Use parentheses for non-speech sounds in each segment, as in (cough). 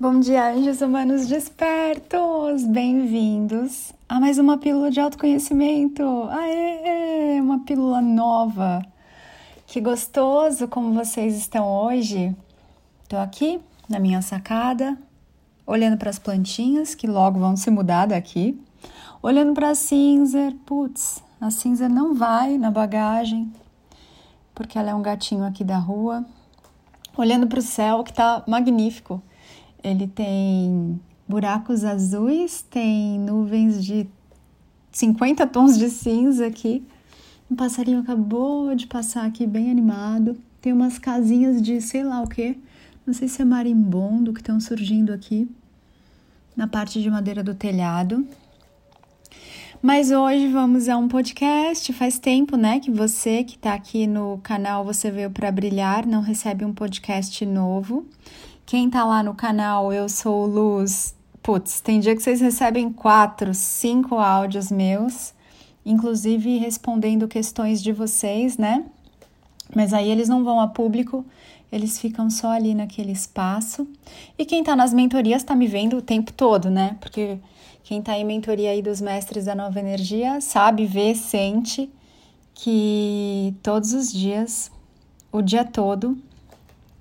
Bom dia, anjos humanos despertos! Bem-vindos a mais uma pílula de autoconhecimento! Aê! Uma pílula nova! Que gostoso como vocês estão hoje! Estou aqui na minha sacada, olhando para as plantinhas que logo vão se mudar daqui, olhando para a cinza, putz, a cinza não vai na bagagem, porque ela é um gatinho aqui da rua, olhando para o céu que está magnífico ele tem buracos azuis, tem nuvens de 50 tons de cinza aqui. Um passarinho acabou de passar aqui bem animado. Tem umas casinhas de sei lá o que. Não sei se é marimbondo que estão surgindo aqui na parte de madeira do telhado. Mas hoje vamos a um podcast. Faz tempo, né, que você que está aqui no canal Você Veio para Brilhar não recebe um podcast novo. Quem tá lá no canal Eu Sou Luz, putz, tem dia que vocês recebem quatro, cinco áudios meus, inclusive respondendo questões de vocês, né? Mas aí eles não vão a público, eles ficam só ali naquele espaço. E quem tá nas mentorias tá me vendo o tempo todo, né? Porque quem tá em mentoria aí dos mestres da nova energia sabe, vê, sente que todos os dias, o dia todo,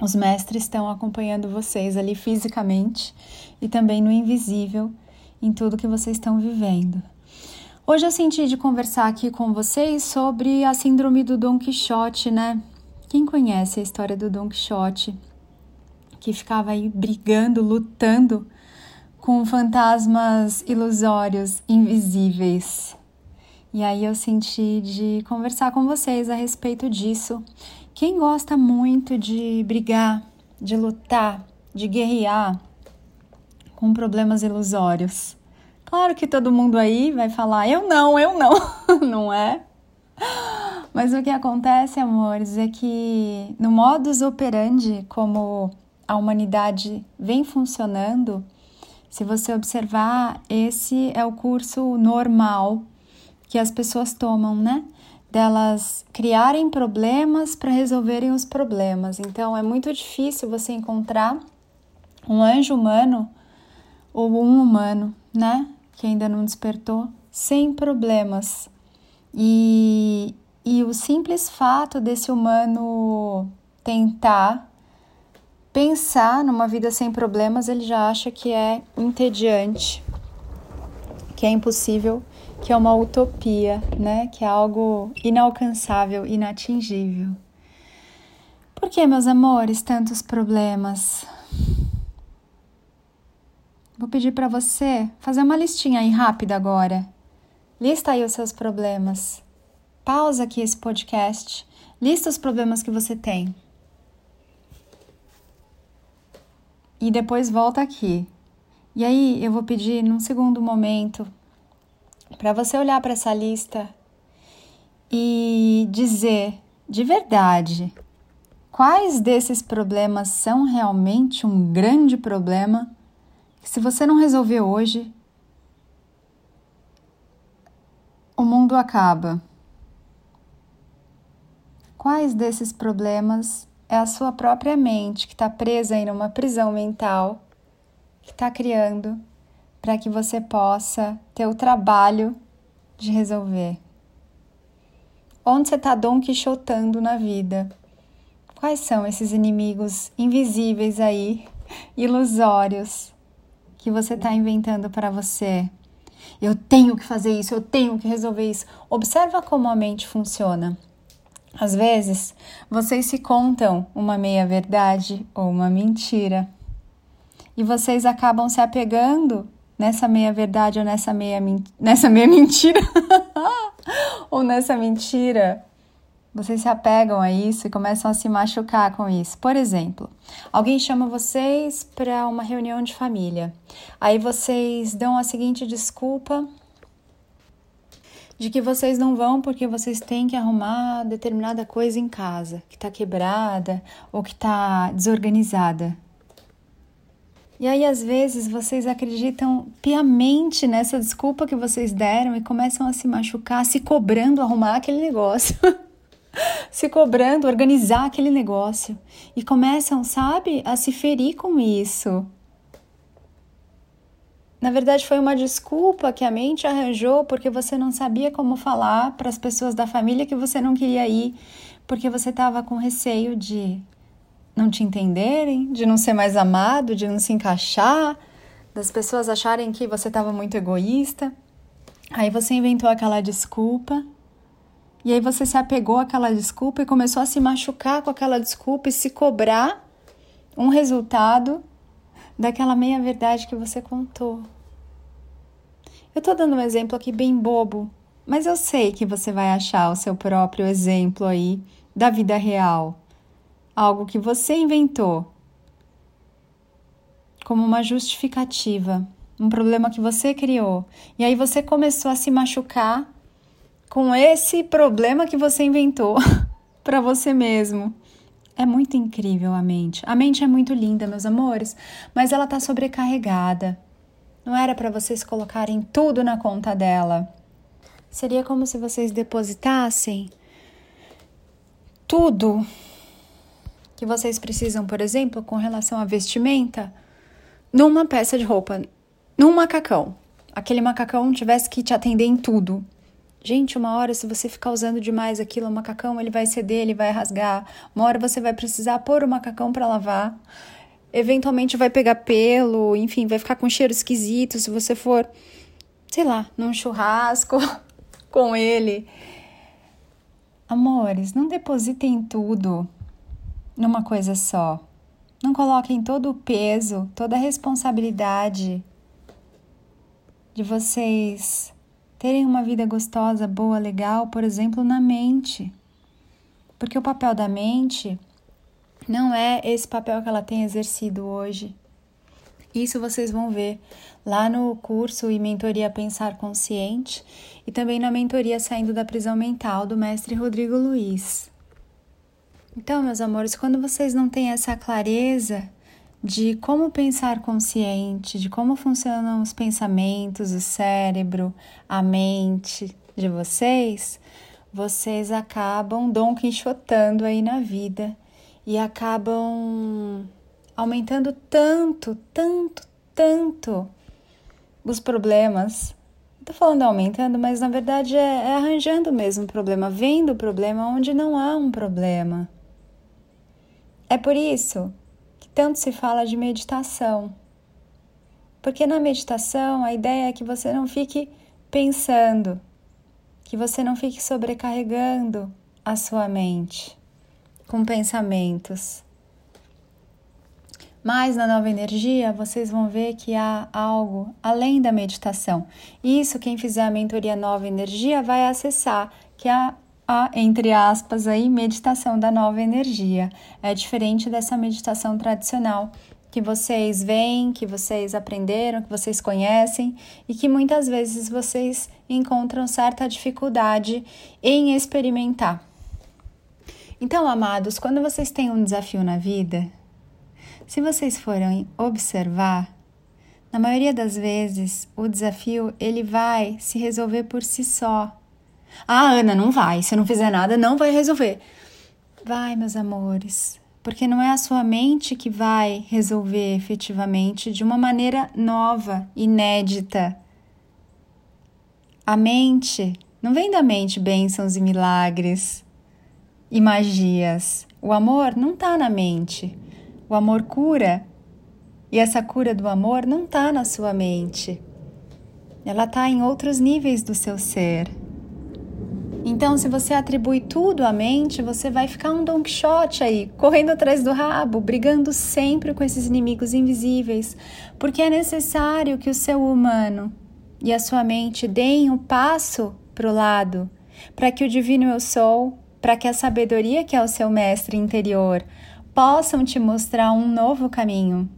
os mestres estão acompanhando vocês ali fisicamente e também no invisível, em tudo que vocês estão vivendo. Hoje eu senti de conversar aqui com vocês sobre a síndrome do Dom Quixote, né? Quem conhece a história do Dom Quixote, que ficava aí brigando, lutando com fantasmas ilusórios, invisíveis. E aí eu senti de conversar com vocês a respeito disso quem gosta muito de brigar, de lutar, de guerrear com problemas ilusórios? Claro que todo mundo aí vai falar: eu não, eu não, (laughs) não é? Mas o que acontece, amores, é que no modus operandi, como a humanidade vem funcionando, se você observar, esse é o curso normal que as pessoas tomam, né? Delas criarem problemas para resolverem os problemas. Então é muito difícil você encontrar um anjo humano ou um humano, né, que ainda não despertou, sem problemas. E, e o simples fato desse humano tentar pensar numa vida sem problemas, ele já acha que é entediante, que é impossível que é uma utopia, né? Que é algo inalcançável, inatingível. Por que, meus amores, tantos problemas? Vou pedir para você fazer uma listinha aí rápida agora. Lista aí os seus problemas. Pausa aqui esse podcast. Lista os problemas que você tem. E depois volta aqui. E aí eu vou pedir num segundo momento para você olhar para essa lista e dizer de verdade quais desses problemas são realmente um grande problema que, se você não resolver hoje, o mundo acaba. Quais desses problemas é a sua própria mente que está presa em uma prisão mental que está criando para que você possa ter o trabalho de resolver. Onde você está Don Quixotando na vida? Quais são esses inimigos invisíveis aí, (laughs) ilusórios, que você está inventando para você? Eu tenho que fazer isso, eu tenho que resolver isso. Observa como a mente funciona. Às vezes, vocês se contam uma meia-verdade ou uma mentira. E vocês acabam se apegando nessa meia verdade ou nessa meia, nessa meia mentira (laughs) ou nessa mentira, vocês se apegam a isso e começam a se machucar com isso. Por exemplo, alguém chama vocês para uma reunião de família. Aí vocês dão a seguinte desculpa de que vocês não vão porque vocês têm que arrumar determinada coisa em casa, que está quebrada ou que está desorganizada. E aí, às vezes, vocês acreditam piamente nessa desculpa que vocês deram e começam a se machucar, se cobrando arrumar aquele negócio. (laughs) se cobrando organizar aquele negócio. E começam, sabe, a se ferir com isso. Na verdade, foi uma desculpa que a mente arranjou porque você não sabia como falar para as pessoas da família que você não queria ir, porque você estava com receio de não te entenderem, de não ser mais amado, de não se encaixar, das pessoas acharem que você estava muito egoísta. Aí você inventou aquela desculpa, e aí você se apegou àquela desculpa e começou a se machucar com aquela desculpa e se cobrar um resultado daquela meia verdade que você contou. Eu tô dando um exemplo aqui bem bobo, mas eu sei que você vai achar o seu próprio exemplo aí da vida real. Algo que você inventou como uma justificativa, um problema que você criou. E aí você começou a se machucar com esse problema que você inventou (laughs) para você mesmo. É muito incrível a mente. A mente é muito linda, meus amores, mas ela está sobrecarregada. Não era para vocês colocarem tudo na conta dela. Seria como se vocês depositassem tudo que vocês precisam, por exemplo, com relação à vestimenta, numa peça de roupa, num macacão. Aquele macacão tivesse que te atender em tudo. Gente, uma hora, se você ficar usando demais aquilo, o macacão ele vai ceder, ele vai rasgar. Uma hora você vai precisar pôr o macacão para lavar. Eventualmente vai pegar pelo, enfim, vai ficar com cheiro esquisito se você for, sei lá, num churrasco (laughs) com ele. Amores, não depositem tudo numa coisa só. Não coloquem todo o peso, toda a responsabilidade de vocês terem uma vida gostosa, boa, legal, por exemplo, na mente. Porque o papel da mente não é esse papel que ela tem exercido hoje. Isso vocês vão ver lá no curso e mentoria Pensar Consciente e também na mentoria Saindo da Prisão Mental do mestre Rodrigo Luiz. Então, meus amores, quando vocês não têm essa clareza de como pensar consciente, de como funcionam os pensamentos, o cérebro, a mente de vocês, vocês acabam Don Quixotando aí na vida e acabam aumentando tanto, tanto, tanto os problemas. Tô falando aumentando, mas na verdade é, é arranjando mesmo o problema, vendo o problema onde não há um problema. É por isso tanto se fala de meditação. Porque na meditação a ideia é que você não fique pensando, que você não fique sobrecarregando a sua mente com pensamentos. Mas na nova energia vocês vão ver que há algo além da meditação. Isso quem fizer a mentoria Nova Energia vai acessar, que é a, entre aspas, aí, meditação da nova energia. É diferente dessa meditação tradicional que vocês veem, que vocês aprenderam, que vocês conhecem e que muitas vezes vocês encontram certa dificuldade em experimentar. Então, amados, quando vocês têm um desafio na vida, se vocês forem observar, na maioria das vezes o desafio ele vai se resolver por si só. Ah, Ana, não vai. Se não fizer nada, não vai resolver. Vai, meus amores, porque não é a sua mente que vai resolver efetivamente de uma maneira nova, inédita. A mente não vem da mente bênçãos e milagres e magias. O amor não está na mente. O amor cura e essa cura do amor não está na sua mente. Ela está em outros níveis do seu ser. Então, se você atribui tudo à mente, você vai ficar um Don Quixote aí, correndo atrás do rabo, brigando sempre com esses inimigos invisíveis, porque é necessário que o seu humano e a sua mente deem o um passo para o lado, para que o divino eu sou, para que a sabedoria que é o seu mestre interior possam te mostrar um novo caminho,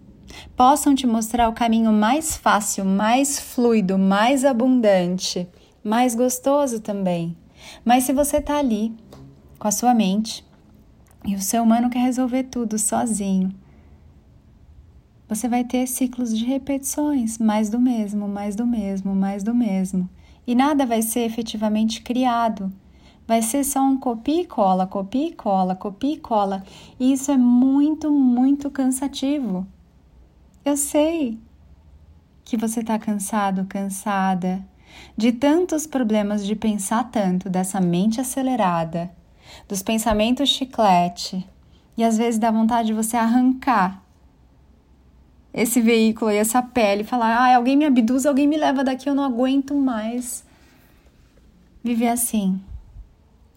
possam te mostrar o caminho mais fácil, mais fluido, mais abundante, mais gostoso também. Mas se você está ali com a sua mente e o seu humano quer resolver tudo sozinho, você vai ter ciclos de repetições, mais do mesmo, mais do mesmo, mais do mesmo. E nada vai ser efetivamente criado. Vai ser só um copia e cola, copia e cola, copia e cola. E isso é muito, muito cansativo. Eu sei que você está cansado, cansada de tantos problemas de pensar tanto, dessa mente acelerada, dos pensamentos chiclete, e às vezes dá vontade de você arrancar esse veículo e essa pele, falar: ah, alguém me abduz, alguém me leva daqui, eu não aguento mais viver assim.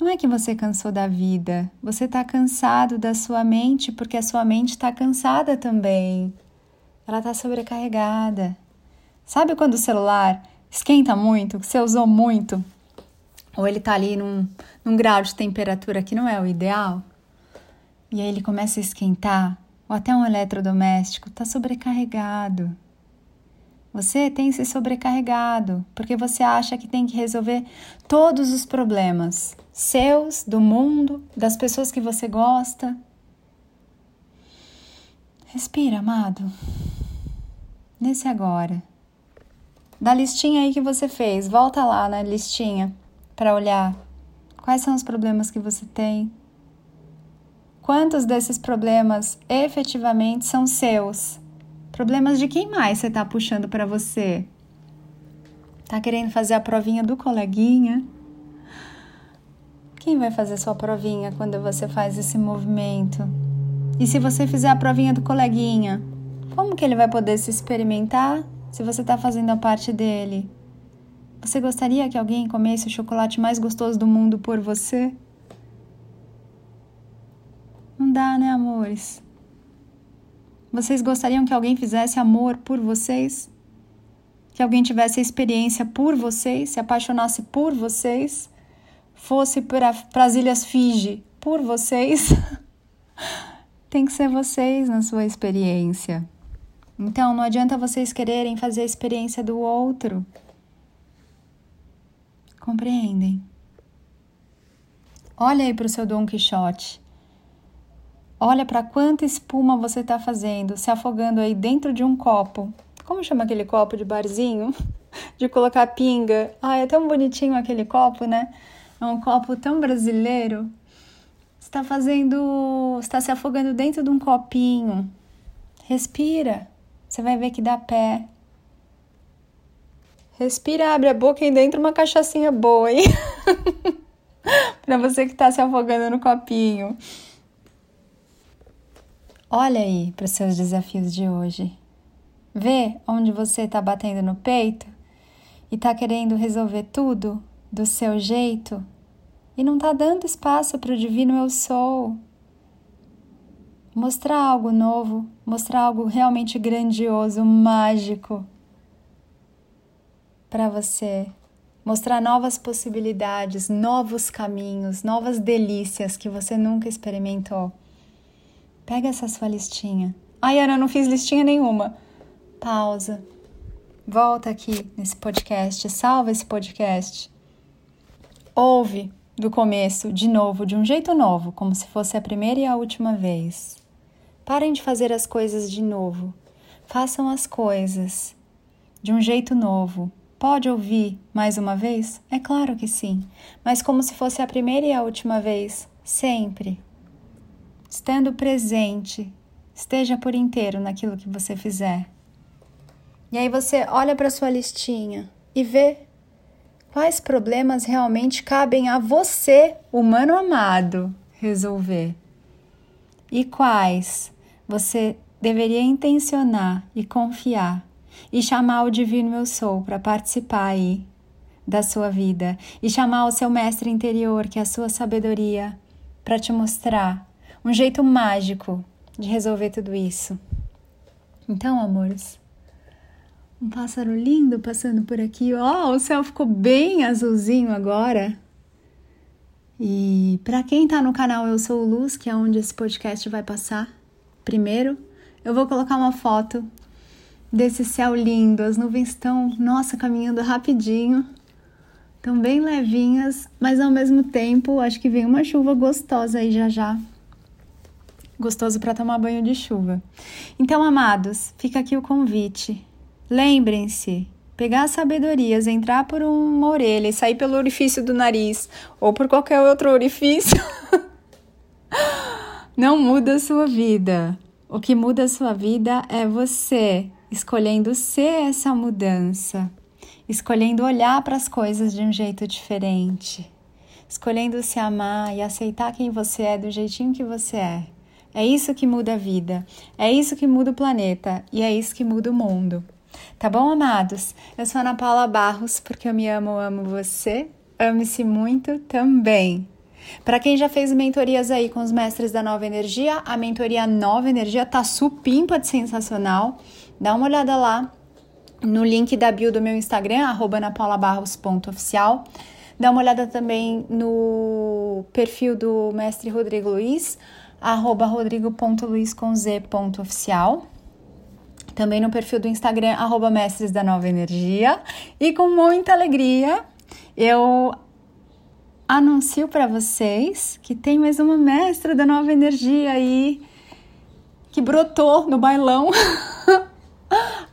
Não é que você cansou da vida, você está cansado da sua mente porque a sua mente está cansada também. Ela está sobrecarregada. Sabe quando o celular esquenta muito, que você usou muito, ou ele está ali num, num grau de temperatura que não é o ideal, e aí ele começa a esquentar, ou até um eletrodoméstico está sobrecarregado. Você tem se sobrecarregado porque você acha que tem que resolver todos os problemas seus, do mundo, das pessoas que você gosta. Respira, amado. Nesse agora. Da listinha aí que você fez, volta lá na listinha para olhar quais são os problemas que você tem. Quantos desses problemas efetivamente são seus? Problemas de quem mais você está puxando para você? Tá querendo fazer a provinha do coleguinha? Quem vai fazer sua provinha quando você faz esse movimento? E se você fizer a provinha do coleguinha, como que ele vai poder se experimentar se você está fazendo a parte dele? Você gostaria que alguém comesse o chocolate mais gostoso do mundo por você? Não dá, né, amores? Vocês gostariam que alguém fizesse amor por vocês? Que alguém tivesse experiência por vocês, se apaixonasse por vocês, fosse para as Ilhas Fiji por vocês? (laughs) Tem que ser vocês na sua experiência. Então, não adianta vocês quererem fazer a experiência do outro. Compreendem? Olha aí para o seu Dom Quixote. Olha para quanta espuma você está fazendo, se afogando aí dentro de um copo. Como chama aquele copo de barzinho? (laughs) De colocar pinga. Ah, é tão bonitinho aquele copo, né? É um copo tão brasileiro. Está fazendo, está se afogando dentro de um copinho. Respira. Você vai ver que dá pé. Respira, abre a boca e dentro uma cachaçinha boa, hein? (laughs) para você que está se afogando no copinho. Olha aí para os seus desafios de hoje. Vê onde você está batendo no peito e está querendo resolver tudo do seu jeito e não está dando espaço para o divino eu sou. Mostrar algo novo, mostrar algo realmente grandioso, mágico para você. Mostrar novas possibilidades, novos caminhos, novas delícias que você nunca experimentou. Pega essa sua listinha. Ai, Ana, eu não fiz listinha nenhuma. Pausa. Volta aqui nesse podcast, salva esse podcast. Ouve do começo, de novo, de um jeito novo, como se fosse a primeira e a última vez. Parem de fazer as coisas de novo. Façam as coisas de um jeito novo. Pode ouvir mais uma vez? É claro que sim, mas como se fosse a primeira e a última vez, sempre estando presente, esteja por inteiro naquilo que você fizer. E aí você olha para sua listinha e vê quais problemas realmente cabem a você, humano amado, resolver. E quais você deveria intencionar e confiar e chamar o divino eu sou para participar aí da sua vida e chamar o seu mestre interior, que é a sua sabedoria, para te mostrar um jeito mágico de resolver tudo isso. Então, amores, um pássaro lindo passando por aqui. Ó, oh, o céu ficou bem azulzinho agora. E para quem tá no canal Eu Sou Luz, que é onde esse podcast vai passar, primeiro, eu vou colocar uma foto desse céu lindo. As nuvens estão, nossa, caminhando rapidinho. Estão bem levinhas, mas ao mesmo tempo acho que vem uma chuva gostosa aí já já gostoso para tomar banho de chuva. Então, amados, fica aqui o convite. Lembrem-se, pegar as sabedorias, entrar por uma orelha e sair pelo orifício do nariz ou por qualquer outro orifício, (laughs) não muda a sua vida. O que muda a sua vida é você escolhendo ser essa mudança, escolhendo olhar para as coisas de um jeito diferente, escolhendo se amar e aceitar quem você é do jeitinho que você é. É isso que muda a vida, é isso que muda o planeta e é isso que muda o mundo. Tá bom, amados? Eu sou Ana Paula Barros, porque eu me amo, amo você. Ame-se muito também. Para quem já fez mentorias aí com os mestres da Nova Energia, a mentoria Nova Energia tá supimpa de sensacional. Dá uma olhada lá no link da bio do meu Instagram, arroba napaulabarros.oficial. Dá uma olhada também no perfil do mestre Rodrigo Luiz, arroba rodrigo.luiz.oficial. Também no perfil do Instagram, arroba mestres da nova energia. E com muita alegria, eu anuncio para vocês que tem mais uma mestra da nova energia aí que brotou no bailão. (laughs)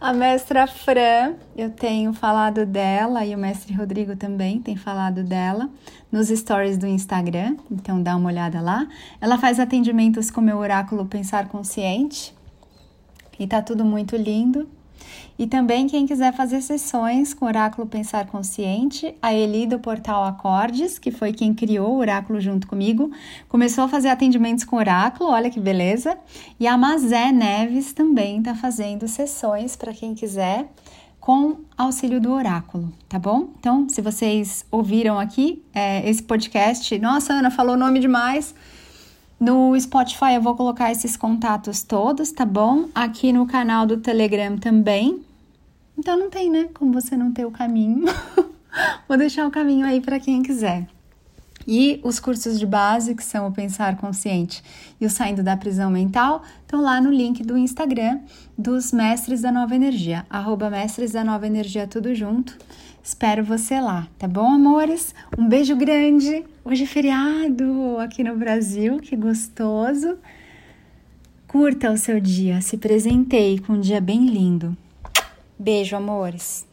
A mestra Fran, eu tenho falado dela e o mestre Rodrigo também tem falado dela nos stories do Instagram, então dá uma olhada lá. Ela faz atendimentos com meu oráculo Pensar Consciente e tá tudo muito lindo. E também quem quiser fazer sessões com o Oráculo Pensar Consciente, a Eli do Portal Acordes, que foi quem criou o Oráculo junto comigo, começou a fazer atendimentos com Oráculo, olha que beleza. E a Mazé Neves também está fazendo sessões para quem quiser com auxílio do oráculo, tá bom? Então, se vocês ouviram aqui é, esse podcast, nossa, Ana falou nome demais. No Spotify eu vou colocar esses contatos todos, tá bom? Aqui no canal do Telegram também. Então não tem, né? Como você não ter o caminho. (laughs) vou deixar o caminho aí para quem quiser. E os cursos de base, que são o Pensar Consciente e o Saindo da Prisão Mental, estão lá no link do Instagram dos Mestres da Nova Energia, arroba Mestres da Nova Energia, tudo junto. Espero você lá, tá bom, amores? Um beijo grande. Hoje é feriado aqui no Brasil, que gostoso. Curta o seu dia, se presenteie com um dia bem lindo. Beijo, amores.